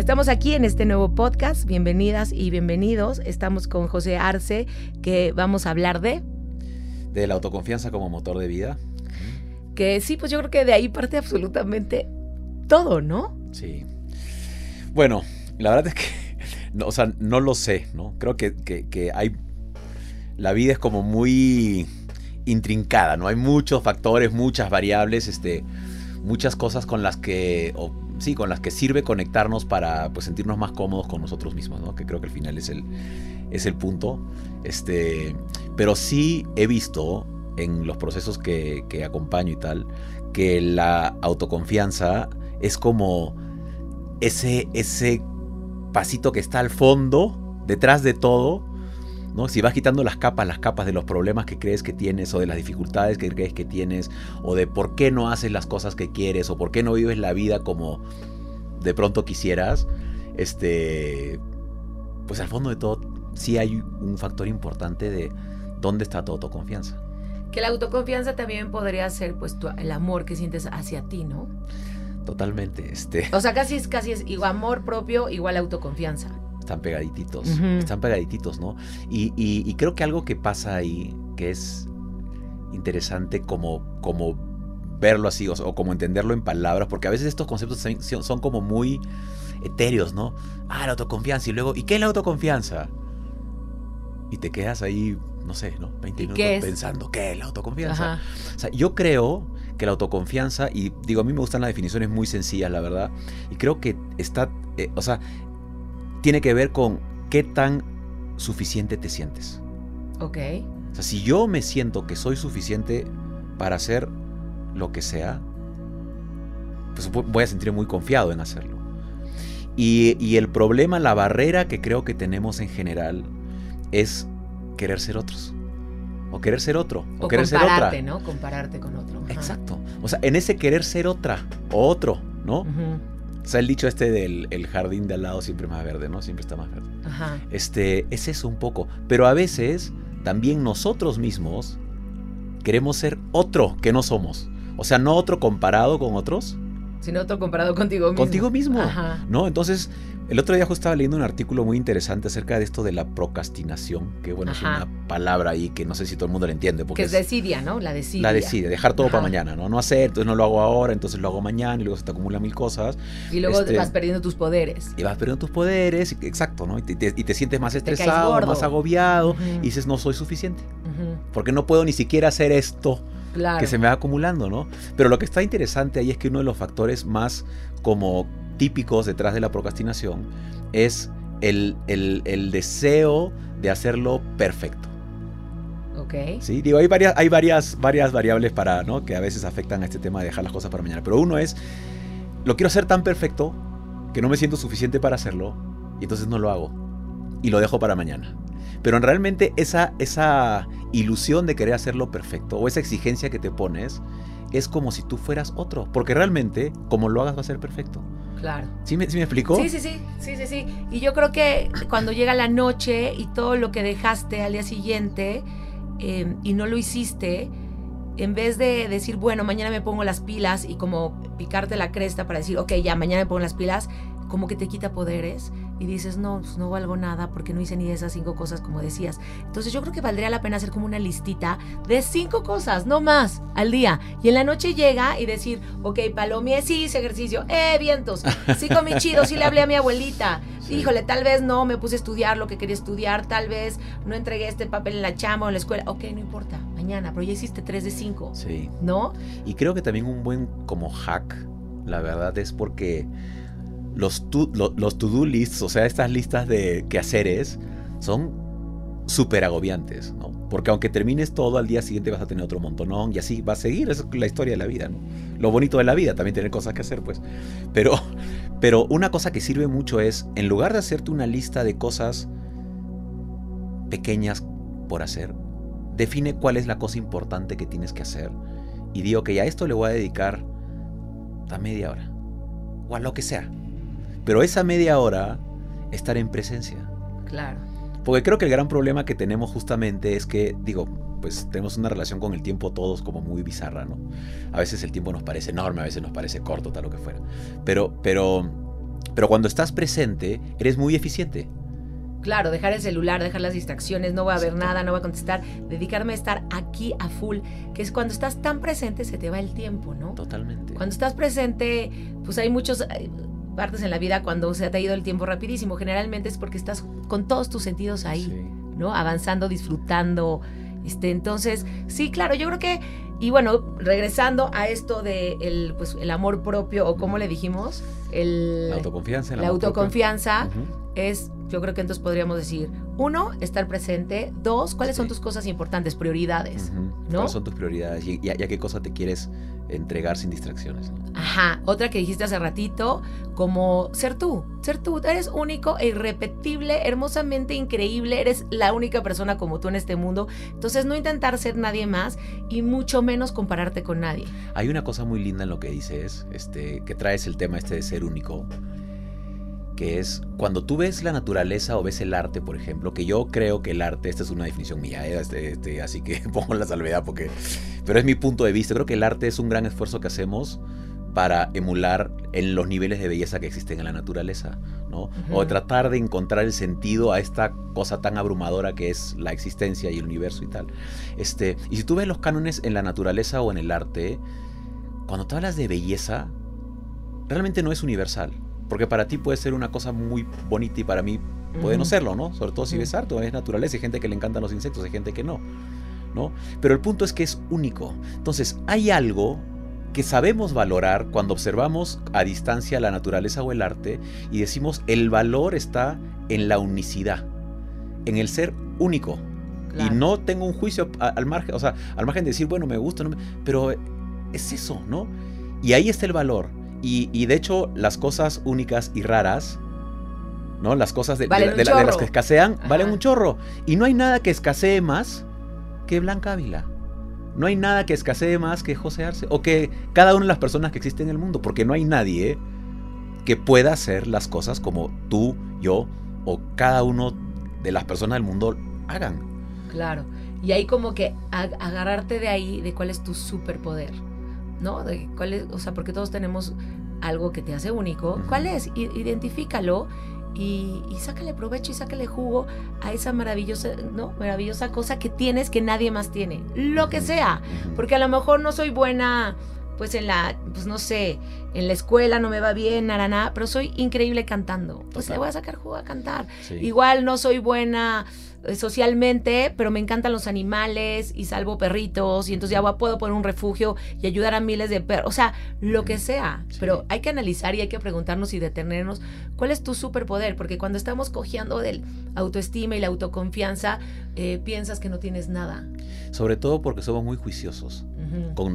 Estamos aquí en este nuevo podcast. Bienvenidas y bienvenidos. Estamos con José Arce, que vamos a hablar de. De la autoconfianza como motor de vida. Que sí, pues yo creo que de ahí parte absolutamente todo, ¿no? Sí. Bueno, la verdad es que. No, o sea, no lo sé, ¿no? Creo que, que, hay. La vida es como muy intrincada, ¿no? Hay muchos factores, muchas variables, este, muchas cosas con las que sí, con las que sirve conectarnos para pues, sentirnos más cómodos con nosotros mismos, ¿no? Que creo que al final es el, es el punto. Este, pero sí he visto en los procesos que, que acompaño y tal, que la autoconfianza es como ese, ese pasito que está al fondo, detrás de todo, ¿no? Si vas quitando las capas, las capas de los problemas que crees que tienes o de las dificultades que crees que tienes o de por qué no haces las cosas que quieres o por qué no vives la vida como de pronto quisieras, este pues al fondo de todo sí hay un factor importante de dónde está tu autoconfianza. Que la autoconfianza también podría ser pues el amor que sientes hacia ti, ¿no? Totalmente, este. O sea, casi es casi es igual amor propio igual autoconfianza están pegadititos, están pegadititos, ¿no? Y, creo que algo que pasa ahí, que es interesante como, como verlo así, o, como entenderlo en palabras, porque a veces estos conceptos son, como muy etéreos, ¿no? Ah, la autoconfianza, y luego, ¿y qué es la autoconfianza? Y te quedas ahí, no sé, ¿no? 20 minutos pensando, ¿qué es la autoconfianza? O sea, yo creo que la autoconfianza, y digo, a mí me gustan las definiciones muy sencillas, la verdad, y creo que está, eh, o sea, tiene que ver con qué tan suficiente te sientes. Ok. O sea, si yo me siento que soy suficiente para hacer lo que sea, pues voy a sentirme muy confiado en hacerlo. Y, el problema, la barrera que creo que tenemos en general es querer ser otros. O querer ser otro. O, querer ser otra. ¿no? Compararte con otro. Exacto. O sea, en ese querer ser otra o otro, ¿no? O sea, el dicho este del el jardín de al lado siempre más verde, ¿no? Siempre está más verde. Ajá. Este, es eso un poco. Pero a veces también nosotros mismos queremos ser otro que no somos. O sea, no otro comparado con otros. Sino otro comparado contigo mismo. Contigo mismo. Ajá. ¿No? Entonces, el otro día justo estaba leyendo un artículo muy interesante acerca de esto de la procrastinación, que bueno, es una palabra ahí que no sé si todo el mundo la entiende. Porque que es desidia, ¿no? La desidia. La decide, dejar todo para mañana, ¿no? No hacer, entonces no lo hago ahora, entonces lo hago mañana y luego se te acumulan mil cosas. Y luego este, vas perdiendo tus poderes. Y vas perdiendo tus poderes, exacto, ¿no? Y te, sientes más estresado, más agobiado y dices, no soy suficiente. Porque no puedo ni siquiera hacer esto. que se me va acumulando, ¿no? Pero lo que está interesante ahí es que uno de los factores más como típicos detrás de la procrastinación es el, deseo de hacerlo perfecto. Ok. Sí, digo, hay varias, hay varias, varias variables para, ¿no? que a veces afectan a este tema de dejar las cosas para mañana. Pero uno es, lo quiero hacer tan perfecto que no me siento suficiente para hacerlo y entonces no lo hago. Y lo dejo para mañana. Pero realmente esa, esa ilusión de querer hacerlo perfecto o esa exigencia que te pones es como si tú fueras otro. Porque realmente, como lo hagas, va a ser perfecto. Claro. ¿Sí me, ¿Sí me explico? Sí, sí, sí, sí, sí, sí. Y yo creo que cuando llega la noche y todo lo que dejaste al día siguiente em, y no lo hiciste, en vez de decir, bueno, mañana me pongo las pilas y como picarte la cresta para decir, ok, ya, mañana me pongo las pilas, como que te quita poderes y dices, no, pues no valgo nada porque no hice ni esas cinco cosas como decías. Entonces yo creo que valdría la pena hacer como una listita de cinco cosas, no más, al día. Y en la noche llega y decir, ok, Palomie, sí hice ejercicio, eh, vientos, sí comí chido, sí le hablé a mi abuelita. Híjole, tal vez no me puse a estudiar lo que quería estudiar, tal vez no entregué este papel en la chama o en la escuela. Ok, no importa, mañana, pero ya hiciste tres de cinco. Sí. ¿No? Y creo que también un buen como hack, la verdad, es porque los to-do lists, o sea, estas listas de quehaceres, son súper agobiantes, ¿no? Porque aunque termines todo, al día siguiente vas a tener otro montonón y así va a seguir, es la historia de la vida, ¿no? Lo bonito de la vida, también tener cosas que hacer, pues. Pero, pero una cosa que sirve mucho es, en lugar de hacerte una lista de cosas pequeñas por hacer, define cuál es la cosa importante que tienes que hacer y digo que a esto le voy a dedicar a media hora o a lo que sea. Pero esa media hora, estar en presencia. Claro. Porque creo que el gran problema que tenemos justamente es que, digo, pues tenemos una relación con el tiempo todos como muy bizarra, ¿no? A veces el tiempo nos parece enorme, a veces nos parece corto, tal lo que fuera. Pero, pero, pero cuando estás presente, eres muy eficiente. Claro, dejar el celular, dejar las distracciones, no voy a ver nada, no voy a contestar, dedicarme a estar aquí a full, que es cuando estás tan presente se te va el tiempo, ¿no? Totalmente. Cuando estás presente, pues hay muchos partes en la vida cuando se te ha ido el tiempo rapidísimo. Generalmente es porque estás con todos tus sentidos ahí, ¿no? Avanzando, disfrutando. Este, entonces, sí, claro, yo creo que, y bueno, regresando a esto de el, pues, el amor propio, o como le dijimos, el, la autoconfianza. La autoconfianza es yo creo que entonces podríamos decir, uno, estar presente. Dos, ¿cuáles son tus cosas importantes, prioridades? ¿no? ¿Cuáles son tus prioridades? Y, a, qué cosa te quieres entregar sin distracciones. Ajá. Otra que dijiste hace ratito, como ser tú. Ser tú. Eres único e irrepetible, hermosamente increíble. Eres la única persona como tú en este mundo. Entonces, no intentar ser nadie más y mucho menos compararte con nadie. Hay una cosa muy linda en lo que dices, este, que traes el tema este de ser único que es cuando tú ves la naturaleza o ves el arte, por ejemplo, que yo creo que el arte, esta es una definición mía, ¿eh? este, este, así que pongo la salvedad porque, pero es mi punto de vista, creo que el arte es un gran esfuerzo que hacemos para emular en los niveles de belleza que existen en la naturaleza, ¿no? O tratar de encontrar el sentido a esta cosa tan abrumadora que es la existencia y el universo y tal. Este, y si tú ves los cánones en la naturaleza o en el arte, cuando tú hablas de belleza, realmente no es universal. Porque para ti puede ser una cosa muy bonita y para mí puede no serlo, ¿no? Sobre todo si ves arte, es naturaleza, hay gente que le encantan los insectos, hay gente que no, ¿no? Pero el punto es que es único. Entonces, hay algo que sabemos valorar cuando observamos a distancia la naturaleza o el arte y decimos el valor está en la unicidad, en el ser único. Y no tengo un juicio al margen, o sea, al margen de decir, bueno, me gusta, no pero es eso, ¿no? Y ahí está el valor. Y, de hecho, las cosas únicas y raras, ¿no? Las cosas de, las que escasean, valen un chorro. Y no hay nada que escasee más que Blanca Ávila. No hay nada que escasee más que José Arce. O que cada una de las personas que existen en el mundo. Porque no hay nadie que pueda hacer las cosas como tú, yo o cada uno de las personas del mundo hagan. Claro. Y ahí como que agarrarte de ahí de cuál es tu superpoder. ¿No? De cuál es, o sea, porque todos tenemos algo que te hace único. ¿Cuál es? Identifícalo y, y, sácale provecho y sácale jugo a esa maravillosa, ¿no? Maravillosa cosa que tienes que nadie más tiene. Lo que sea. Porque a lo mejor no soy buena, pues en la, pues no sé, en la escuela no me va bien, nada, pero soy increíble cantando. Pues le voy a sacar jugo a cantar. Igual no soy buena socialmente, pero me encantan los animales y salvo perritos y entonces ya puedo poner un refugio y ayudar a miles de perros, o sea, lo que sea, pero hay que analizar y hay que preguntarnos y detenernos cuál es tu superpoder, porque cuando estamos cojeando del autoestima y la autoconfianza, eh, piensas que no tienes nada. Sobre todo porque somos muy juiciosos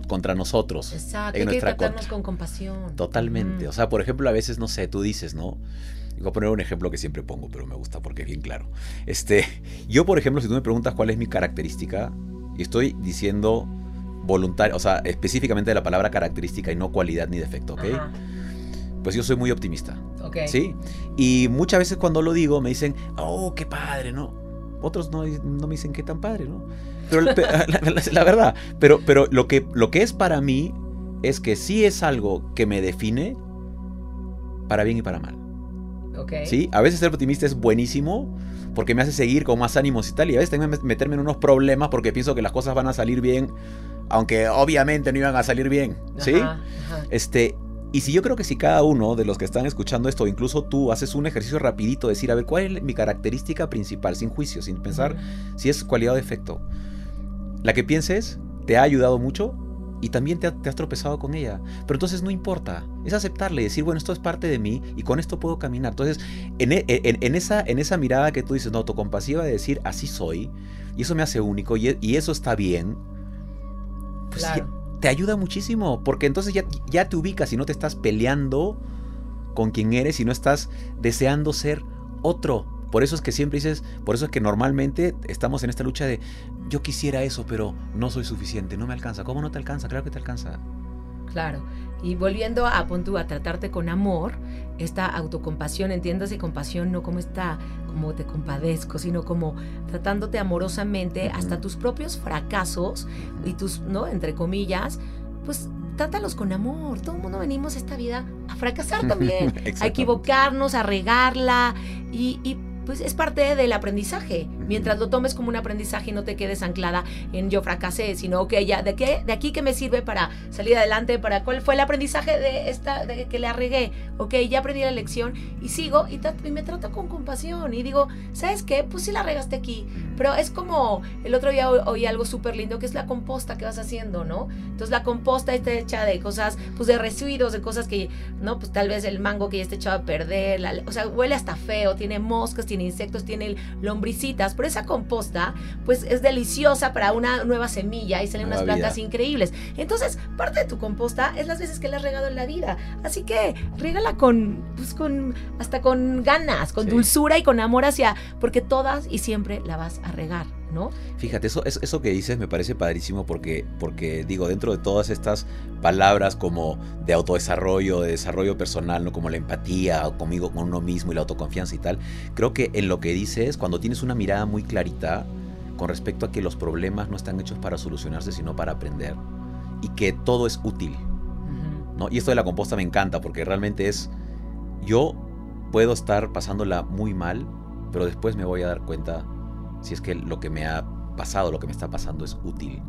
contra nosotros. Exacto, hay que tratarnos con compasión. Totalmente, o sea, por ejemplo, a veces, no sé, tú dices, ¿no? Voy a poner un ejemplo que siempre pongo, pero me gusta porque es bien claro. Este, yo, por ejemplo, si tú me preguntas cuál es mi característica, y estoy diciendo voluntario, o sea, específicamente de la palabra característica y no cualidad ni defecto, ¿ok? Pues yo soy muy optimista. Ok. ¿Sí? Y muchas veces cuando lo digo me dicen, oh, qué padre, ¿no? Otros no, no me dicen qué tan padre, ¿no? Pero la, verdad, pero, pero lo, que, lo que es para mí es que sí es algo que me define para bien y para mal. ¿Sí? A veces ser optimista es buenísimo porque me hace seguir con más ánimos y tal. Y a veces tengo que meterme en unos problemas porque pienso que las cosas van a salir bien, aunque obviamente no iban a salir bien. ¿Sí? Este, y si yo creo que si cada uno de los que están escuchando esto, incluso tú, haces un ejercicio rapidito, decir, a ver, ¿cuál es mi característica principal? Sin juicio, sin pensar si es cualidad o defecto. La que pienses te ha ayudado mucho y también te, has tropezado con ella. Pero entonces no importa, es aceptarle, decir, bueno, esto es parte de mí y con esto puedo caminar. Entonces, en, e, esa, en esa mirada que tú dices, no, autocompasiva de decir, así soy, y eso me hace único y, eso está bien, pues te ayuda muchísimo, porque entonces ya, ya te ubicas y no te estás peleando con quien eres y no estás deseando ser otro Por eso es que siempre dices, por eso es que normalmente estamos en esta lucha de yo quisiera eso, pero no soy suficiente, no me alcanza. ¿Cómo no te alcanza? Claro que te alcanza. Claro. Y volviendo a Pontu a tratarte con amor, esta autocompasión, entiéndase compasión no como está, como te compadezco, sino como tratándote amorosamente hasta tus propios fracasos y tus, ¿no? Entre comillas, pues trátalos con amor. Todo el mundo venimos a esta vida a fracasar también, a equivocarnos, a regarla y, y pues es parte del aprendizaje. Mientras lo tomes como un aprendizaje y no te quedes anclada en yo fracasé, sino, ok, ya, ¿de qué? ¿De aquí qué me sirve para salir adelante? ¿Para cuál fue el aprendizaje de esta, de que le arregué? Ok, ya aprendí la lección y sigo y, me trato con compasión y digo, ¿sabes qué? Pues sí la regaste aquí, pero es como, el otro día oí algo súper lindo que es la composta que vas haciendo, ¿no? Entonces la composta está hecha de cosas, pues de residuos, de cosas que, ¿no? Pues tal vez el mango que ya está echado a perder, o sea, huele hasta feo, tiene moscas, tiene insectos, tiene lombricitas, pero esa composta pues es deliciosa para una nueva semilla y salen unas plantas increíbles. Entonces, parte de tu composta es las veces que le has regado en la vida. Así que regala con, pues con, hasta con ganas, con dulzura y con amor hacia, porque todas y siempre la vas a regar. ¿No? Fíjate, eso, eso que dices me parece padrísimo porque, porque, digo, dentro de todas estas palabras como de autodesarrollo, de desarrollo personal, ¿no? como la empatía, conmigo, con uno mismo y la autoconfianza y tal, creo que en lo que dices, cuando tienes una mirada muy clarita con respecto a que los problemas no están hechos para solucionarse, sino para aprender, y que todo es útil. ¿no? Y esto de la composta me encanta porque realmente es, yo puedo estar pasándola muy mal, pero después me voy a dar cuenta si es que lo que me ha pasado, lo que me está pasando es útil.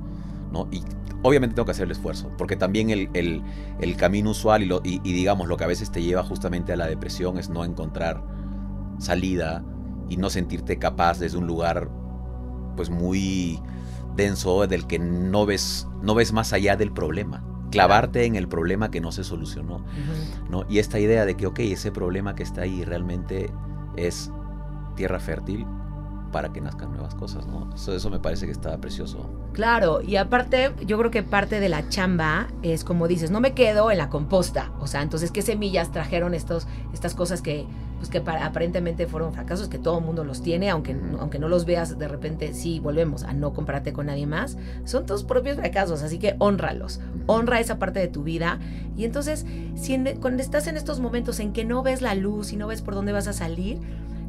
¿no? Y obviamente tengo que hacer el esfuerzo, porque también el, el, camino usual y, lo, y, digamos lo que a veces te lleva justamente a la depresión es no encontrar salida y no sentirte capaz desde un lugar pues muy denso del que no ves, no ves más allá del problema. Clavarte en el problema que no se solucionó. ¿no? Y esta idea de que, ok, ese problema que está ahí realmente es tierra fértil para que nazcan nuevas cosas, ¿no? Eso, eso me parece que está precioso. Claro, y aparte, yo creo que parte de la chamba es como dices, no me quedo en la composta. O sea, entonces, ¿qué semillas trajeron estos, estas cosas que, pues que aparentemente fueron fracasos, que todo el mundo los tiene, aunque, aunque no los veas de repente, sí, volvemos a no compararte con nadie más, son tus propios fracasos, así que honralos, honra esa parte de tu vida. Y entonces, si cuando estás en estos momentos en que no ves la luz y no ves por dónde vas a salir,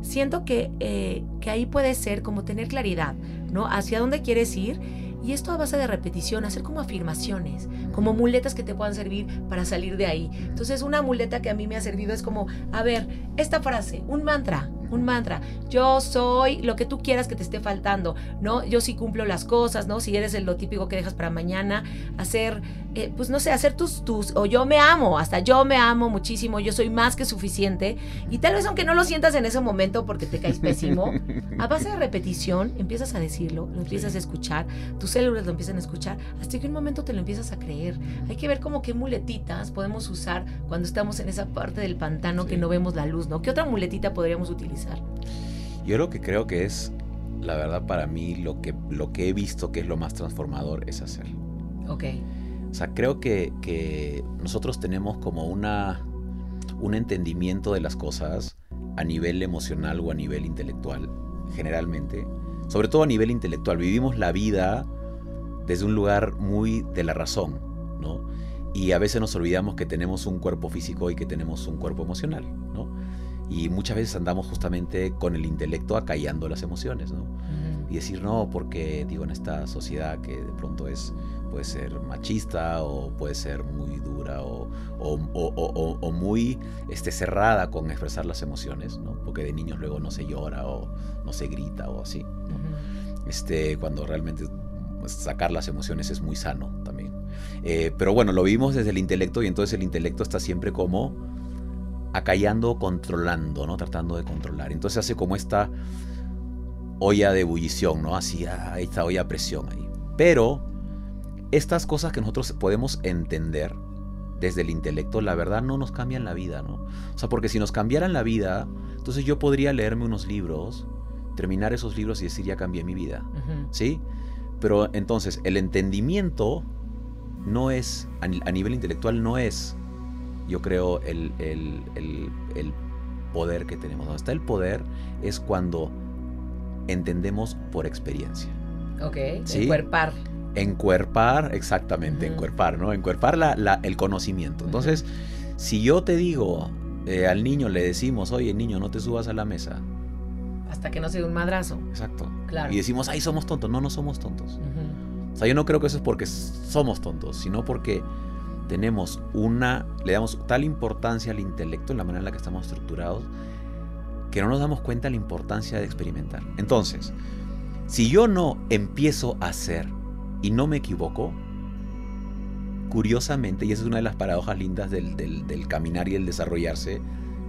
siento que, eh, que ahí puede ser como tener claridad, ¿no? Hacia dónde quieres ir y esto a base de repetición, hacer como afirmaciones, como muletas que te puedan servir para salir de ahí. Entonces, una muleta que a mí me ha servido es como, a ver, esta frase, un mantra, un mantra. Yo soy lo que tú quieras que te esté faltando, ¿no? Yo sí cumplo las cosas, ¿no? Si eres el, lo típico que dejas para mañana, hacer, eh, pues no sé, hacer tus, tus, o yo me amo, hasta yo me amo muchísimo, yo soy más que suficiente. Y tal vez aunque no lo sientas en ese momento porque te caes pésimo, a base de repetición empiezas a decirlo, lo empiezas a escuchar, tus células lo empiezan a escuchar, hasta que un momento te lo empiezas a creer. Hay que ver como qué muletitas podemos usar cuando estamos en esa parte del pantano que no vemos la luz, ¿no? ¿Qué otra muletita podríamos utilizar? Yo lo que creo que es, la verdad para mí, lo que, lo que he visto que es lo más transformador es hacer. Ok. O sea, creo que, que nosotros tenemos como una, un entendimiento de las cosas a nivel emocional o a nivel intelectual, generalmente. Sobre todo a nivel intelectual. Vivimos la vida desde un lugar muy de la razón, ¿no? Y a veces nos olvidamos que tenemos un cuerpo físico y que tenemos un cuerpo emocional, ¿no? Y muchas veces andamos justamente con el intelecto acallando las emociones, ¿no? Y decir no, porque digo, en esta sociedad que de pronto es, puede ser machista o puede ser muy dura o, o, o, muy este, cerrada con expresar las emociones, ¿no? Porque de niños luego no se llora o no se grita o así, este, cuando realmente pues, sacar las emociones es muy sano también. Eh, pero bueno, lo vimos desde el intelecto y entonces el intelecto está siempre como acallando, controlando, ¿no? Tratando de controlar. Entonces hace como esta olla de ebullición, ¿no? Así, ah, esta olla a presión ahí. Pero estas cosas que nosotros podemos entender desde el intelecto, la verdad no nos cambian la vida, ¿no? O sea, porque si nos cambiaran la vida, entonces yo podría leerme unos libros, terminar esos libros y decir, ya cambié mi vida, ¿sí? Pero entonces, el entendimiento no es, a nivel intelectual, no es yo creo, el, poder que tenemos. Donde está el poder es cuando entendemos por experiencia. Ok, ¿Sí? encuerpar. Encuerpar, exactamente, encuerpar, ¿no? Encuerpar la, el conocimiento. Entonces, si yo te digo, eh, al niño le decimos, oye, niño, no te subas a la mesa. Hasta que no sea un madrazo. Exacto. Claro. Y decimos, ay, somos tontos. No, no somos tontos. O sea, yo no creo que eso es porque somos tontos, sino porque tenemos una, le damos tal importancia al intelecto en la manera en la que estamos estructurados, que no nos damos cuenta de la importancia de experimentar. Entonces, si yo no empiezo a hacer y no me equivoco, curiosamente, y esa es una de las paradojas lindas del, caminar y el desarrollarse,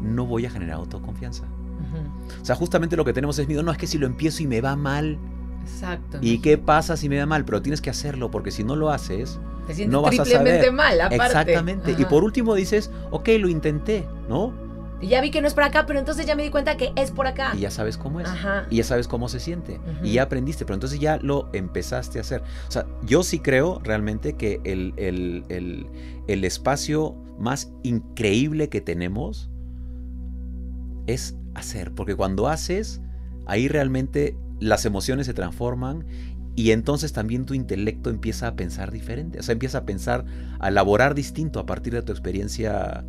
no voy a generar autoconfianza. O sea, justamente lo que tenemos es miedo, no es que si lo empiezo y me va mal, Exacto. ¿Y qué pasa si me va mal? Pero tienes que hacerlo porque si no lo haces, Te no vas a saber. mal, aparte. Exactamente. Y por último dices, ok, lo intenté, ¿no? Y ya vi que no es por acá, pero entonces ya me di cuenta que es por acá. Y ya sabes cómo es. Y ya sabes cómo se siente. Y ya aprendiste, pero entonces ya lo empezaste a hacer. O sea, yo sí creo realmente que el, el espacio más increíble que tenemos es hacer. Porque cuando haces, ahí realmente las emociones se transforman y entonces también tu intelecto empieza a pensar diferente. O sea, empieza a pensar, a elaborar distinto a partir de tu experiencia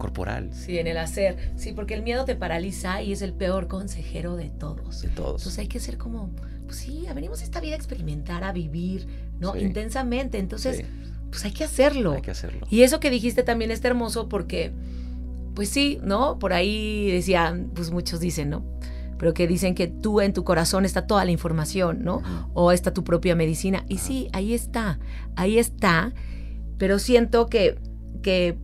corporal. Sí, en el hacer. Sí, porque el miedo te paraliza y es el peor consejero de todos. De todos. Entonces hay que ser como, pues sí, venimos a esta vida a experimentar, a vivir, ¿no? Intensamente. Entonces, pues hay que hacerlo. Hay que hacerlo. Y eso que dijiste también está hermoso porque, pues sí, ¿no? Por ahí decían, pues muchos dicen, ¿no? pero que dicen que tú en tu corazón está toda la información, ¿no? O está tu propia medicina. Y sí, ahí está, ahí está, pero siento que, que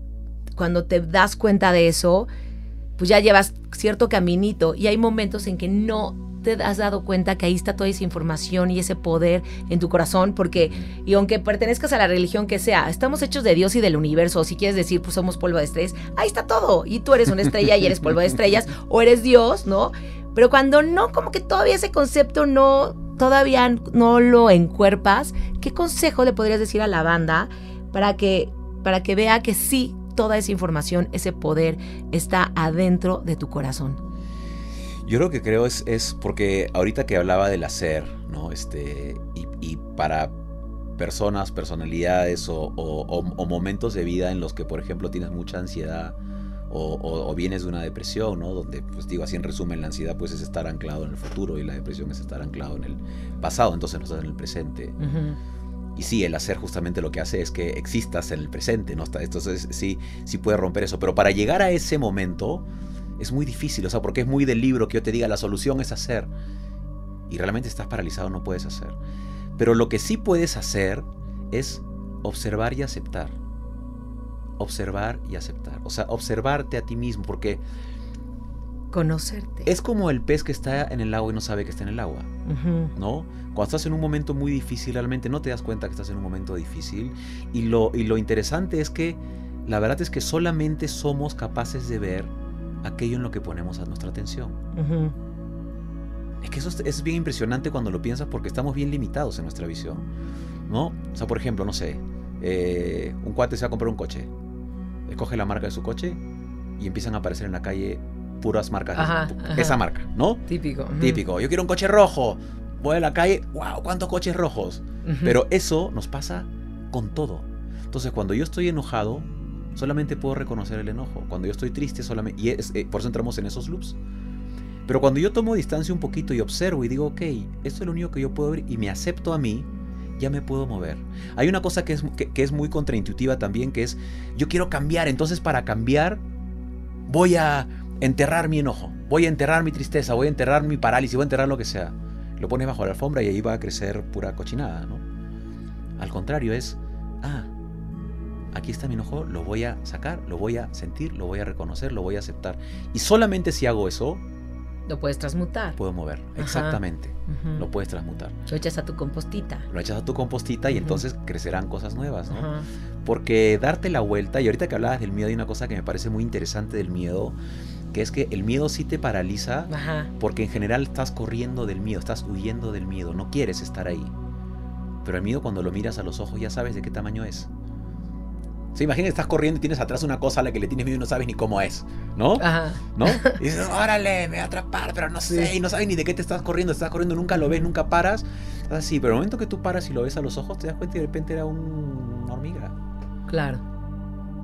cuando te das cuenta de eso, pues ya llevas cierto caminito y hay momentos en que no te has dado cuenta que ahí está toda esa información y ese poder en tu corazón, porque, y aunque pertenezcas a la religión que sea, estamos hechos de Dios y del universo, o si quieres decir, pues somos polvo de estrellas, ahí está todo, y tú eres una estrella y eres polvo de estrellas, o eres Dios, ¿no? Pero cuando no, como que todavía ese concepto no, todavía no lo encuerpas, ¿qué consejo le podrías decir a la banda para que, para que vea que sí, toda esa información, ese poder está adentro de tu corazón? Yo lo que creo es, es porque ahorita que hablaba del hacer, ¿no? Este, y, para personas, personalidades o, momentos de vida en los que, por ejemplo, tienes mucha ansiedad o, vienes de una depresión, ¿no? Donde, pues digo así en resumen, la ansiedad pues es estar anclado en el futuro y la depresión es estar anclado en el pasado, entonces no estás en el presente. Y sí, el hacer justamente lo que hace es que existas en el presente, ¿no? Entonces sí, sí puede romper eso, pero para llegar a ese momento es muy difícil, o sea, porque es muy del libro que yo te diga la solución es hacer y realmente estás paralizado, no puedes hacer. Pero lo que sí puedes hacer es observar y aceptar observar y aceptar. O sea, observarte a ti mismo, porque... Conocerte. Es como el pez que está en el agua y no sabe que está en el agua, ¿no? Cuando estás en un momento muy difícil, realmente no te das cuenta que estás en un momento difícil. Y lo, y lo interesante es que la verdad es que solamente somos capaces de ver aquello en lo que ponemos a nuestra atención. Es que eso es bien impresionante cuando lo piensas porque estamos bien limitados en nuestra visión, ¿no? O sea, por ejemplo, no sé, eh, un cuate se va a comprar un coche escoge la marca de su coche y empiezan a aparecer en la calle puras marcas de esa marca, ¿no? Típico. Típico. Yo quiero un coche rojo. Voy a la calle, wow, ¿cuántos coches rojos? Pero eso nos pasa con todo. Entonces, cuando yo estoy enojado, solamente puedo reconocer el enojo. Cuando yo estoy triste, solamente. Y eh, por eso entramos en esos loops. Pero cuando yo tomo distancia un poquito y observo y digo, ok, esto es lo único que yo puedo ver y me acepto a mí, ya me puedo mover. Hay una cosa que es, que, es muy contraintuitiva también, que es, yo quiero cambiar, entonces para cambiar voy a enterrar mi enojo, voy a enterrar mi tristeza, voy a enterrar mi parálisis, voy a enterrar lo que sea. Lo pones bajo la alfombra y ahí va a crecer pura cochinada, ¿no? Al contrario, es, ah, aquí está mi enojo, lo voy a sacar, lo voy a sentir, lo voy a reconocer, lo voy a aceptar. Y solamente si hago eso, lo puedes transmutar. Puedo mover, exactamente. Lo puedes transmutar. Lo echas a tu compostita. Lo echas a tu compostita y entonces crecerán cosas nuevas, ¿no? Porque darte la vuelta, y ahorita que hablabas del miedo, hay una cosa que me parece muy interesante del miedo, que es que el miedo sí te paraliza, porque en general estás corriendo del miedo, estás huyendo del miedo, no quieres estar ahí. Pero el miedo cuando lo miras a los ojos ya sabes de qué tamaño es. Se imagina que estás corriendo y tienes atrás una cosa a la que le tienes miedo y no sabes ni cómo es, ¿no? Ajá. ¿No? Y dices, órale, me va a atrapar, pero no sé, y no sabes ni de qué te estás corriendo, estás corriendo, nunca lo ves, nunca paras. Así, pero el momento que tú paras y lo ves a los ojos, te das cuenta y de repente era un- una hormiga. Claro.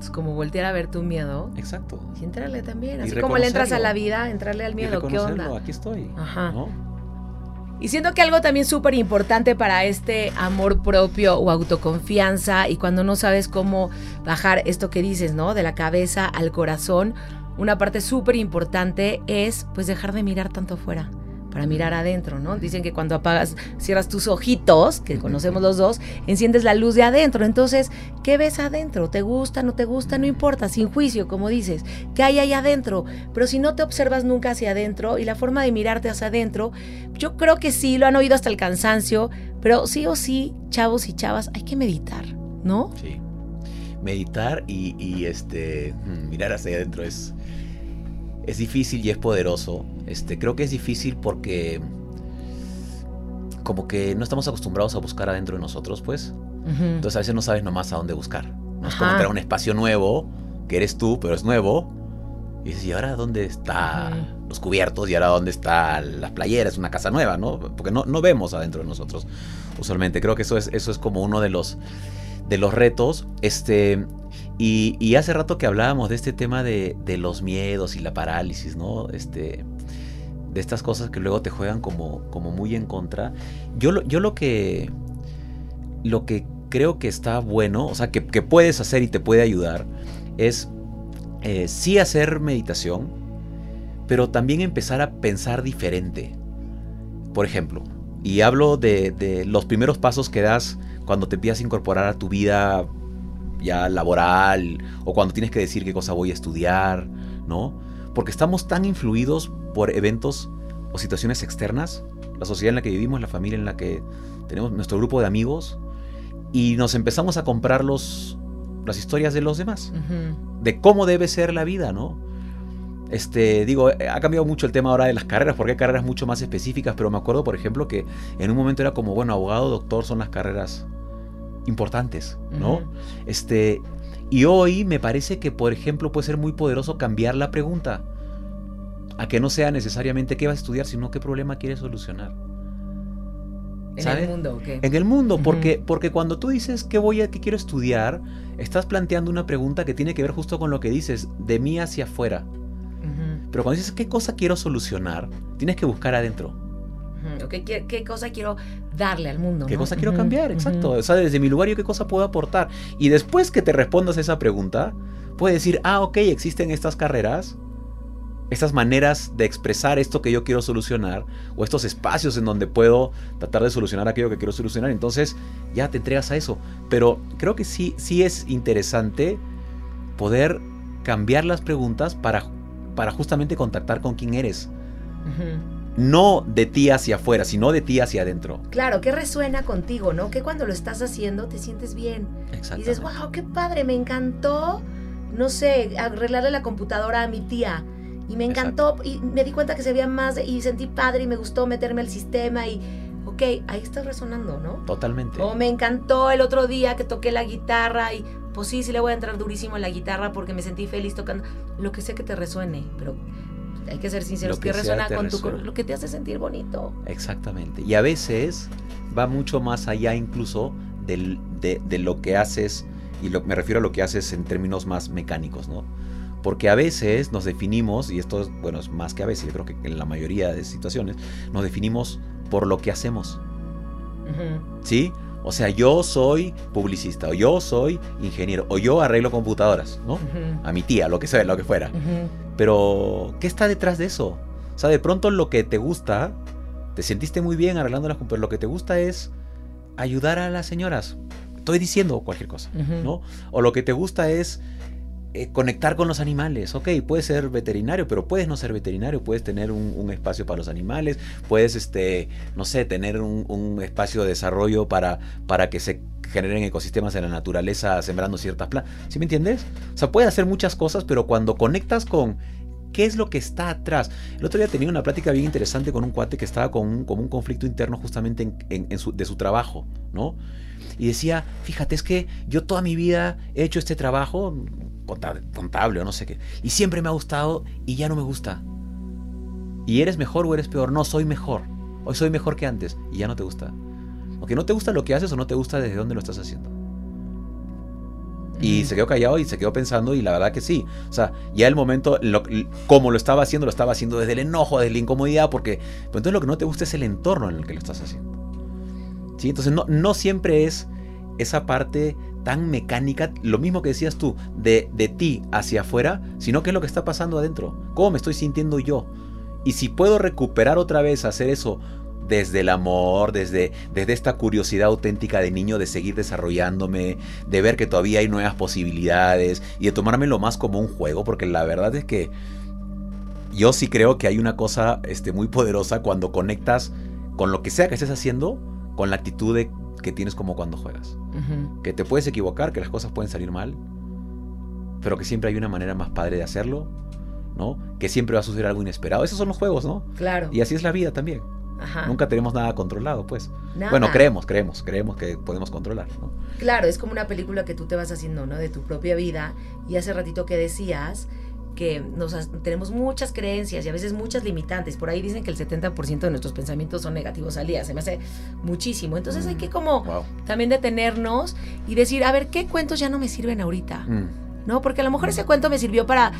Es como voltear a ver tu miedo Exacto. y entrarle también. Así como le entras a la vida, entrarle al Y miedo. ¿Qué onda? aquí estoy. Ajá. ¿no? Y siento que algo también súper importante para este amor propio o autoconfianza y cuando no sabes cómo bajar esto que dices, ¿no? De la cabeza al corazón, una parte súper importante es pues dejar de mirar tanto afuera para mirar adentro, ¿no? Dicen que cuando apagas, cierras tus ojitos, que conocemos los dos, enciendes la luz de adentro. Entonces, ¿qué ves adentro? ¿Te gusta, no te gusta? No importa, sin juicio, como dices. ¿Qué hay ahí adentro? Pero si no te observas nunca hacia adentro y la forma de mirarte hacia adentro, yo creo que sí, lo han oído hasta el cansancio, pero sí o sí, chavos y chavas, hay que meditar, ¿no? Sí. Meditar y, y, este mm, mirar hacia adentro es, es difícil y es poderoso. Este, creo que es difícil porque como que no estamos acostumbrados a buscar adentro de nosotros, pues. Entonces a veces no sabes nomás a dónde buscar. ¿no? Es como Ajá. entrar a un espacio nuevo, que eres tú, pero es nuevo. Y dices, ¿y ahora dónde están los cubiertos? ¿Y ahora dónde están las playeras? Una casa nueva, ¿no? Porque no, no vemos adentro de nosotros usualmente. Creo que eso es, eso es como uno de los, de los retos. Este, y, hace rato que hablábamos de este tema de, los miedos y la parálisis, ¿no? Este, de estas cosas que luego te juegan como, como muy en contra. Yo, lo- yo lo que lo que creo que está bueno, o sea, que, que puedes hacer y te puede ayudar, es eh, sí hacer meditación, pero también empezar a pensar diferente. Por ejemplo, y hablo de, de los primeros pasos que das cuando te empiezas a incorporar a tu vida ya laboral o cuando tienes que decir qué cosa voy a estudiar, ¿no? Porque estamos tan influidos por eventos o situaciones externas, la sociedad en la que vivimos, la familia en la que tenemos nuestro grupo de amigos, y nos empezamos a comprar los, las historias de los demás, de cómo debe ser la vida, ¿no? Este, digo, eh, ha cambiado mucho el tema ahora de las carreras, porque hay carreras mucho más específicas, pero me acuerdo, por ejemplo, que en un momento era como, bueno, abogado, doctor son las carreras importantes, ¿no? Este, y hoy me parece que, por ejemplo, puede ser muy poderoso cambiar la pregunta. A que no sea necesariamente qué vas a estudiar, sino qué problema quieres solucionar. En el mundo, ¿o qué? En el mundo, porque, porque cuando tú dices qué voy a, qué quiero estudiar, estás planteando una pregunta que tiene que ver justo con lo que dices, de mí hacia afuera. Pero cuando dices qué cosa quiero solucionar, tienes que buscar adentro. Ujú. ¿O ¿Qué, qué, qué cosa quiero darle al mundo? ¿Qué no? cosa quiero cambiar? ujú. Exacto. O sea, desde mi lugar yo qué cosa puedo aportar. Y después que te respondas esa pregunta, puedes decir, ah, ok, existen estas carreras, estas maneras de expresar esto que yo quiero solucionar, o estos espacios en donde puedo tratar de solucionar aquello que quiero solucionar. Entonces ya te entregas a eso. Pero creo que sí, sí es interesante poder cambiar las preguntas para, para justamente contactar con quién eres. Ujú. No de ti hacia afuera, sino de ti hacia adentro. Claro, que resuena contigo, ¿no? Que cuando lo estás haciendo te sientes bien. Y dices, wow, qué padre, me encantó, no sé, arreglarle la computadora a mi tía. Y me encantó, y me di cuenta que se veía más, y sentí padre, y me gustó meterme al sistema, y, ok, ahí está resonando, ¿no? Totalmente. O me encantó el otro día que toqué la guitarra, y pues sí, sí le voy a entrar durísimo en la guitarra porque me sentí feliz tocando. Lo que sé que te resuene, pero hay que ser sinceros, que, que resuena con tu, resuena. lo que te hace sentir bonito. Exactamente. Y a veces va mucho más allá incluso del- de, de lo que haces, y lo, me refiero a lo que haces en términos más mecánicos, ¿no? Porque a veces nos definimos, y esto es, bueno, es más que a veces, yo creo que en la mayoría de situaciones, nos definimos por lo que hacemos, ¿sí? O sea, yo soy publicista, o yo soy ingeniero, o yo arreglo computadoras, ¿no? A mi tía, lo que sea, lo que fuera. Pero, ¿qué está detrás de eso? O sea, de pronto lo que te gusta, te sentiste muy bien arreglando las pero lo que te gusta es ayudar a las señoras. Estoy diciendo cualquier cosa. ¿no? O lo que te gusta es eh, conectar con los animales. Ok, puedes ser veterinario, pero puedes no ser veterinario, puedes tener un, espacio para los animales, puedes, este, no sé, tener un, espacio de desarrollo para, para que se generen ecosistemas en la naturaleza sembrando ciertas plantas. ¿Sí me entiendes? O sea, puedes hacer muchas cosas, pero cuando conectas con qué es lo que está atrás. El otro día tenía una plática bien interesante con un cuate que estaba con un, un conflicto interno justamente en- de su trabajo, ¿no? Y decía, fíjate, es que yo toda mi vida he hecho este trabajo, contable o no sé qué, y siempre me ha gustado y ya no me gusta. ¿Y eres mejor o eres peor? No, soy mejor. Hoy soy mejor que antes y ya no te gusta. Porque no te gusta lo que haces o no te gusta desde dónde lo estás haciendo. Y se quedó callado y se quedó pensando y la verdad que sí. O sea, ya el momento, como lo estaba haciendo, lo estaba haciendo desde el enojo, desde la incomodidad, porque pues entonces lo que no te gusta es el entorno en el que lo estás haciendo. ¿Sí? Entonces no, no siempre es esa parte tan mecánica, lo mismo que decías tú, de, de ti hacia afuera, sino que es lo que está pasando adentro. ¿Cómo me estoy sintiendo yo? Y si puedo recuperar otra vez, hacer eso desde el amor, desde, desde esta curiosidad auténtica de niño de seguir desarrollándome, de ver que todavía hay nuevas posibilidades y de tomármelo más como un juego, porque la verdad es que yo sí creo que hay una cosa este, muy poderosa cuando conectas con lo que sea que estés haciendo, con la actitud que tienes como cuando juegas. Que te puedes equivocar, que las cosas pueden salir mal, pero que siempre hay una manera más padre de hacerlo, ¿no? Que siempre va a suceder algo inesperado. Esos son los juegos, ¿no? Claro. Y así es la vida también. Nunca tenemos nada controlado, pues. Bueno, creemos, creemos, creemos que podemos controlar, ¿no? Claro, es como una película que tú te vas haciendo, ¿no? De tu propia vida. Y hace ratito que decías que nos, tenemos muchas creencias y a veces muchas limitantes. Por ahí dicen que el 70% de nuestros pensamientos son negativos al día. Se me hace muchísimo. Entonces hay que como también detenernos y decir, a ver, ¿qué cuentos ya no me sirven ahorita? Mm. ¿No? Porque a lo mejor ese cuento me sirvió para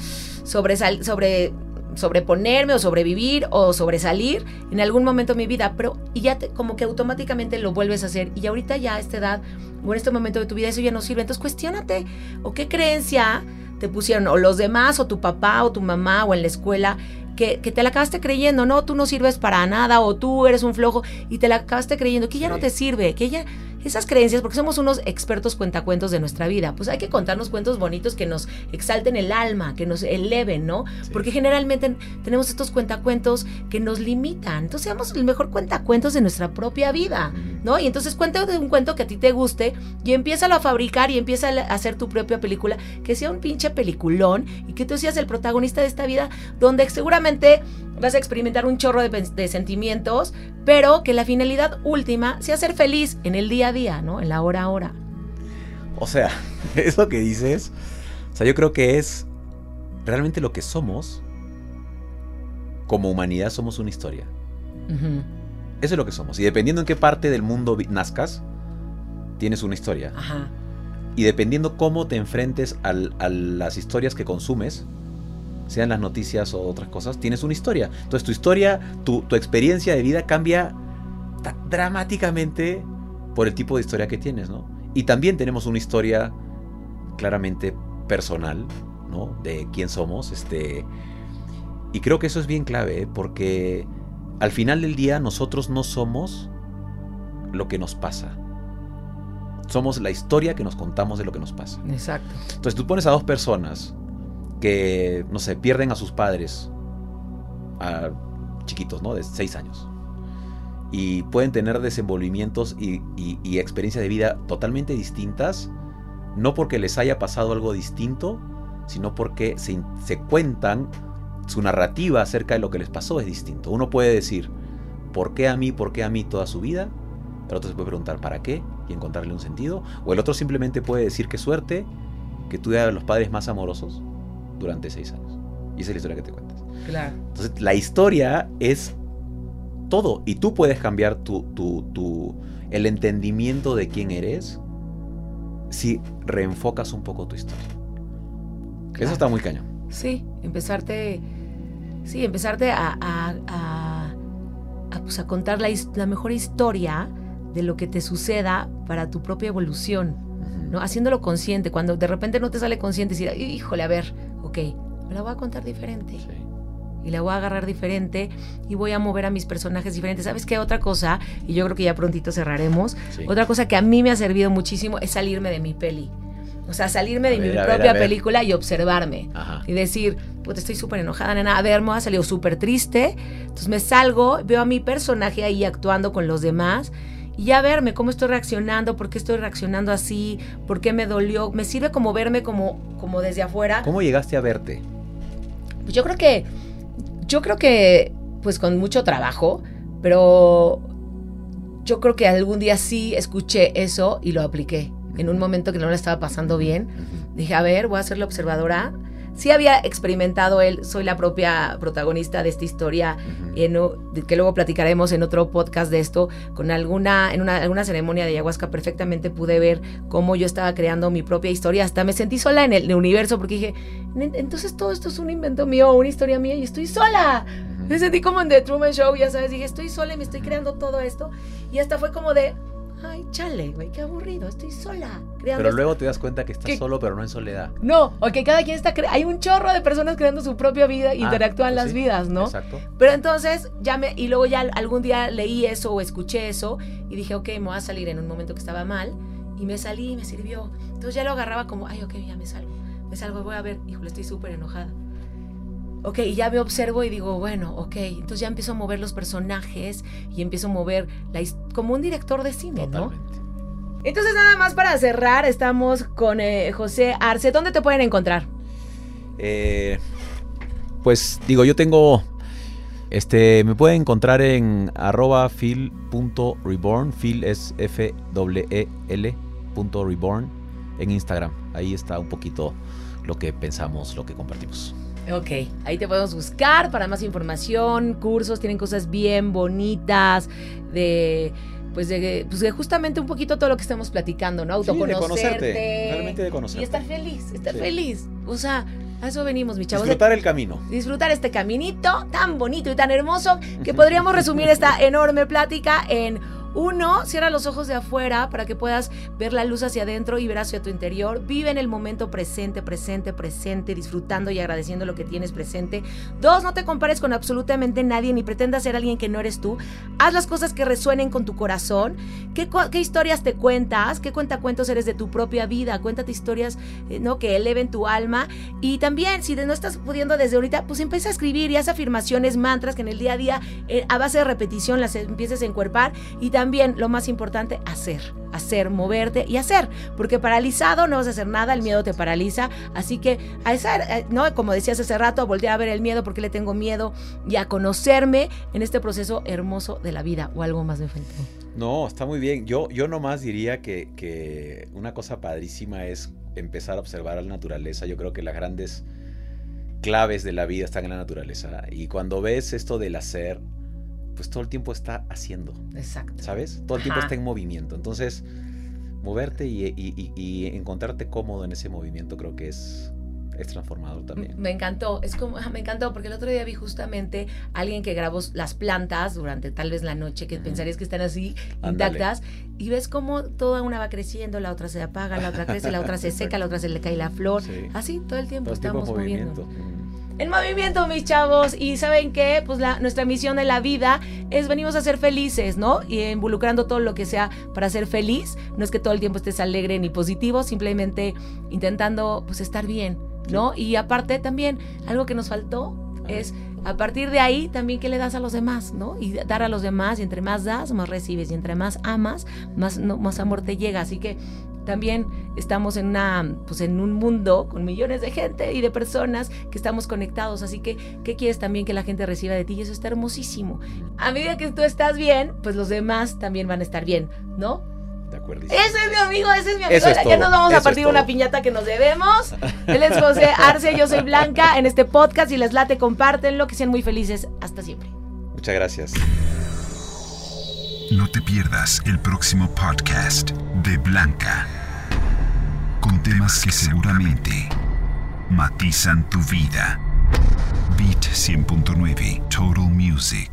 sobresal sobre sobreponerme o sobrevivir o sobresalir en algún momento de mi vida, pero y ya como que automáticamente lo vuelves a hacer y ahorita ya a esta edad o en este momento de tu vida eso ya no sirve, entonces cuestionate o qué creencia te pusieron o los demás o tu papá o tu mamá o en la escuela que, te la acabaste creyendo, no, tú no sirves para nada o tú eres un flojo y te la acabaste creyendo que ya no te sirve, que ya esas creencias, porque somos unos expertos cuentacuentos de nuestra vida, pues hay que contarnos cuentos bonitos que nos exalten el alma, que nos eleven, ¿no? Porque generalmente tenemos estos cuentacuentos que nos limitan. Entonces seamos el mejor cuentacuentos de nuestra propia vida, ¿no? Y entonces cuéntate un cuento que a ti te guste y empieza a fabricar y empieza a hacer tu propia película, que sea un pinche peliculón y que tú seas el protagonista de esta vida donde seguramente vas a experimentar un chorro de, de, sentimientos, pero que la finalidad última sea ser feliz en el día a día, ¿no? En la hora a hora. O sea, eso que dices, o sea, yo creo que es realmente lo que somos. Como humanidad somos una historia. Eso es lo que somos. Y dependiendo en qué parte del mundo nazcas, tienes una historia. Ajá. Y dependiendo cómo te enfrentes a las historias que consumes, sean las noticias o otras cosas, tienes una historia. Entonces tu historia, tu, experiencia de vida cambia dramáticamente por el tipo de historia que tienes, ¿no? Y también tenemos una historia claramente personal, ¿no? De quién somos, este... Y creo que eso es bien clave, ¿eh? porque al final del día nosotros no somos lo que nos pasa. Somos la historia que nos contamos de lo que nos pasa. Exacto. Entonces tú pones a dos personas que, no sé, pierden a sus padres a chiquitos, ¿no? De seis años. Y pueden tener desenvolvimientos y, experiencias de vida totalmente distintas, no porque les haya pasado algo distinto, sino porque se, se cuentan su narrativa acerca de lo que les pasó es distinto. Uno puede decir, ¿por qué a mí, por qué a mí toda su vida? El otro se puede preguntar, ¿para qué? Y encontrarle un sentido. O el otro simplemente puede decir, qué suerte que tuve a los padres más amorosos durante seis años. Y esa es la historia que te cuentas. Claro. Entonces, la historia es todo. Y tú puedes cambiar tu, tu, tu, el entendimiento de quién eres si reenfocas un poco tu historia. Eso está muy cañón. Sí, empezarte. Sí, empezarte a, a, a, a, pues a contar la, la, mejor historia de lo que te suceda para tu propia evolución. ¿no? Haciéndolo consciente. Cuando de repente no te sale consciente, decir, híjole, a ver, ok, me la voy a contar diferente. Y la voy a agarrar diferente y voy a mover a mis personajes diferentes. ¿Sabes qué? Otra cosa, y yo creo que ya prontito cerraremos, otra cosa que a mí me ha servido muchísimo es salirme de mi peli. O sea, salirme de mi propia película y observarme. Y decir, pues estoy súper enojada, nena. A ver, me ha salido súper triste. Entonces me salgo, veo a mi personaje ahí actuando con los demás y ya verme cómo estoy reaccionando, por qué estoy reaccionando así, por qué me dolió. Me sirve como verme como, como desde afuera. ¿Cómo llegaste a verte? Pues yo creo que, yo creo que, pues con mucho trabajo, pero yo creo que algún día sí escuché eso y lo apliqué. En un momento que no le estaba pasando bien, dije, a ver, voy a ser la observadora sí había experimentado él, soy la propia protagonista de esta historia, que luego platicaremos en otro podcast de esto, con alguna, en una, alguna ceremonia de ayahuasca perfectamente pude ver cómo yo estaba creando mi propia historia, hasta me sentí sola en el, universo porque dije, entonces todo esto es un invento mío, una historia mía y estoy sola. Me sentí como en The Truman Show, ya sabes, dije, estoy sola y me estoy creando todo esto. Y hasta fue como de, ay, chale, güey, qué aburrido, estoy sola. Pero luego te das cuenta que estás solo, pero no en soledad. No, o que cada quien está, hay un chorro de personas creando su propia vida, e interactúan pues las vidas, ¿no? Exacto. Pero entonces, ya me, y luego ya algún día leí eso o escuché eso y dije, ok, me voy a salir en un momento que estaba mal y me salí y me sirvió. Entonces ya lo agarraba como, ay, ok, ya me salgo. Me salgo, voy a ver, híjole, estoy súper enojada ok, y ya me observo y digo, bueno, ok, entonces ya empiezo a mover los personajes y empiezo a mover la, como un director de cine, ¿no? Entonces nada más para cerrar, estamos con eh, José Arce. ¿Dónde te pueden encontrar? Eh, pues digo, yo tengo, este, me pueden encontrar en arroba fil.reborn, fil es f w e l punto reborn en Instagram. Ahí está un poquito lo que pensamos, lo que compartimos. Ok, ahí te podemos buscar para más información, cursos, tienen cosas bien bonitas de pues de, pues de justamente un poquito todo lo que estamos platicando, ¿no? Autoconocerte. Sí, realmente de conocerte. Y estar feliz, estar feliz. O sea, a eso venimos, mi chavos. Disfrutar el camino. Disfrutar este caminito tan bonito y tan hermoso que podríamos resumir esta enorme plática en uno, cierra los ojos de afuera para que puedas ver la luz hacia adentro y ver hacia tu interior. Vive en el momento presente, presente, presente, disfrutando y agradeciendo lo que tienes presente. Dos, no te compares con absolutamente nadie ni pretendas ser alguien que no eres tú. Haz las cosas que resuenen con tu corazón. ¿Qué, historias te cuentas? ¿Qué cuentacuentos eres de tu propia vida? Cuéntate historias eh, ¿no? que eleven tu alma. Y también, si no estás pudiendo desde ahorita, pues empieza a escribir y haz afirmaciones, mantras que en el día a día, eh, a base de repetición, las empieces a encuerpar. Y también lo más importante, hacer, hacer, moverte y hacer, porque paralizado no vas a hacer nada, el miedo te paraliza, así que a esa, eh, ¿no? Como decías hace rato, voltear a ver el miedo porque le tengo miedo y a conocerme en este proceso hermoso de la vida o algo más de frente. No, está muy bien. Yo, yo nomás diría que, que una cosa padrísima es empezar a observar a la naturaleza. Yo creo que las grandes claves de la vida están en la naturaleza. Y cuando ves esto del hacer, pues todo el tiempo está haciendo. Exacto. ¿Sabes? Todo el tiempo está en movimiento. Entonces, moverte y, encontrarte cómodo en ese movimiento creo que es, es transformador también. Me encantó, es como, me encantó, porque el otro día vi justamente a alguien que grabó las plantas durante tal vez la noche, que pensarías que están así intactas, y ves cómo toda una va creciendo, la otra se apaga, la otra crece, la otra se seca, la otra se le cae la flor, así todo el tiempo estamos moviendo en movimiento, mis chavos. Y saben que, pues la, nuestra misión en la vida es venimos a ser felices, ¿no? Y involucrando todo lo que sea para ser feliz. No es que todo el tiempo estés alegre ni positivo, simplemente intentando, pues, estar bien, ¿no? Y aparte también, algo que nos faltó es a partir de ahí también qué le das a los demás, ¿no? Y dar a los demás, y entre más das, más recibes, y entre más amas, más, más amor te llega. Así que también estamos en, una, pues en un mundo con millones de gente y de personas que estamos conectados. Así que, ¿qué quieres también que la gente reciba de ti? Y eso está hermosísimo. A medida que tú estás bien, pues los demás también van a estar bien, ¿no? De acuerdo. Ese es mi amigo, ese es mi amigo. ya nos vamos a partir una piñata que nos debemos. Él es José Arce, yo soy Blanca en este podcast y les late, compártenlo, que sean muy felices. Hasta siempre. Muchas gracias. No te pierdas el próximo podcast de Blanca, con temas que seguramente matizan tu vida. Beat 100.9 Total Music.